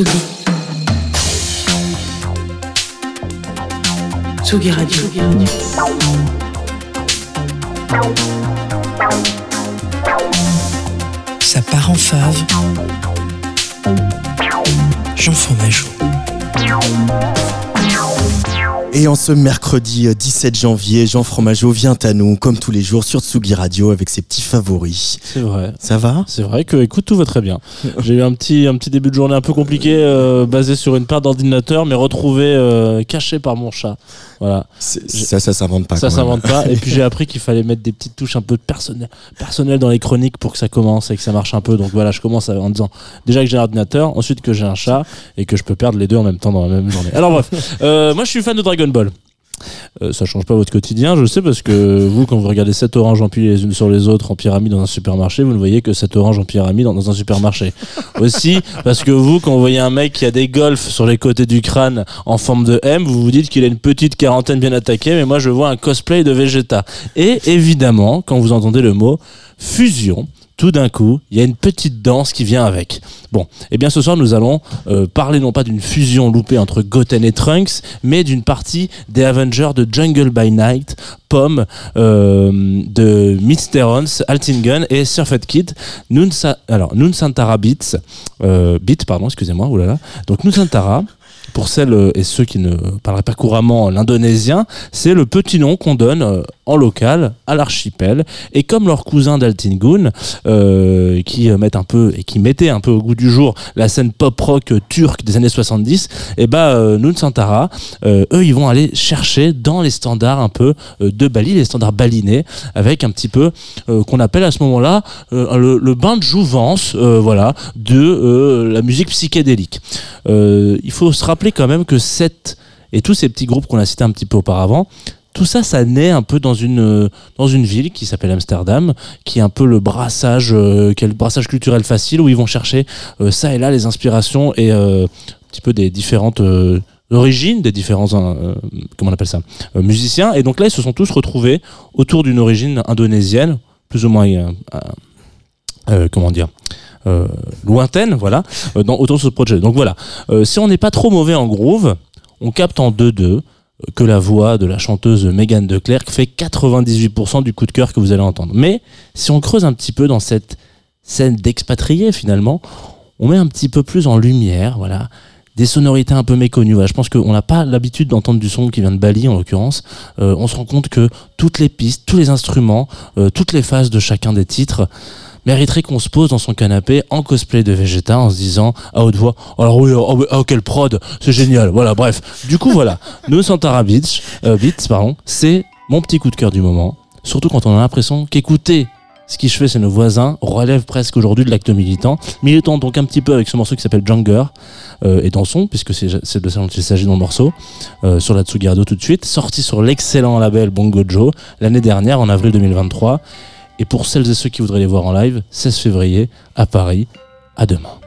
Tsugi. Tsugi Radio. Ça part en fave. Jean Fromageau. Et en ce mercredi 17 euh, janvier, Jean Fromageau vient à nous, comme tous les jours, sur Tsugi Radio avec ses petits favoris. C'est vrai. Ça va? C'est vrai que, écoute, tout va très bien. J'ai eu un petit, un petit début de journée un peu compliqué, euh, basé sur une paire d'ordinateurs, mais retrouvé euh, caché par mon chat. Voilà. Ça, ça s'invente pas. Ça s'invente pas. Et puis j'ai appris qu'il fallait mettre des petites touches un peu personnelles, personnelles dans les chroniques pour que ça commence et que ça marche un peu. Donc voilà, je commence en disant déjà que j'ai un ordinateur, ensuite que j'ai un chat et que je peux perdre les deux en même temps dans la même journée. Alors bref, moi je suis fan de Dragon Ball. Euh, ça change pas votre quotidien, je sais, parce que vous, quand vous regardez 7 oranges empilées les unes sur les autres en pyramide dans un supermarché, vous ne voyez que 7 oranges en pyramide dans un supermarché. Aussi, parce que vous, quand vous voyez un mec qui a des golfs sur les côtés du crâne en forme de M, vous vous dites qu'il a une petite quarantaine bien attaquée, mais moi je vois un cosplay de Vegeta. Et évidemment, quand vous entendez le mot fusion, tout d'un coup, il y a une petite danse qui vient avec. Bon, et eh bien ce soir, nous allons euh, parler non pas d'une fusion loupée entre Goten et Trunks, mais d'une partie des Avengers de Jungle by Night, Pomme, euh, de Mysterons, Altingen et Surfed Kid. Nun alors, Nunsantara Beats, euh, Beat, pardon, excusez-moi, oulala. Donc Nunsantara, pour celles et ceux qui ne parleraient pas couramment l'indonésien, c'est le petit nom qu'on donne euh, local à l'archipel. Et comme leurs cousins d'Altingun, euh, qui mettent un peu et qui un peu au goût du jour la scène pop rock turque des années 70, et bah Santara, eux ils vont aller chercher dans les standards un peu de Bali, les standards balinais, avec un petit peu qu'on appelle à ce moment-là le, bain de jouvence, voilà, de la musique psychédélique. il faut se rappeler quand même que cette et tous ces petits groupes qu'on a cités un petit peu auparavant, tout ça, ça naît un peu dans une, euh, dans une ville qui s'appelle Amsterdam, qui est un peu le brassage, euh, le brassage culturel facile, où ils vont chercher euh, ça et là les inspirations et un petit peu des différentes origines, des différents, comment on appelle ça, musiciens. Et donc là, ils se sont tous retrouvés autour d'une origine indonésienne, plus ou moins, lointaine, voilà, autour de ce projet. Donc voilà, si on n'est pas trop mauvais en groove, on capte en 2-2 que la voix de la chanteuse Megan de fait 98% du coup de cœur que vous allez entendre. Mais si on creuse un petit peu dans cette scène d'expatriés finalement, on met un petit peu plus en lumière, voilà, des sonorités un peu méconnues. je pense qu'on n'a pas l'habitude d'entendre du son qui vient de Bali en l'occurrence. on se rend compte que toutes les pistes, tous les instruments, toutes les phases de chacun des titres mériterait qu'on se pose dans son canapé en cosplay de Vegeta en se disant à haute voix alors oui oh, oh, quel prod c'est génial voilà bref du coup voilà nous Santara Beach euh, Beats pardon c'est mon petit coup de cœur du moment surtout quand on a l'impression qu'écouter ce qui je fais, c'est nos voisins, relève presque aujourd'hui de l'acte militant. Militant donc un petit peu avec ce morceau qui s'appelle Junger euh, et son puisque c'est de ça dont il s'agit dans le morceau, euh, sur la Tsugardo tout de suite, sorti sur l'excellent label Bongo Joe l'année dernière, en avril 2023. Et pour celles et ceux qui voudraient les voir en live, 16 février à Paris. À demain.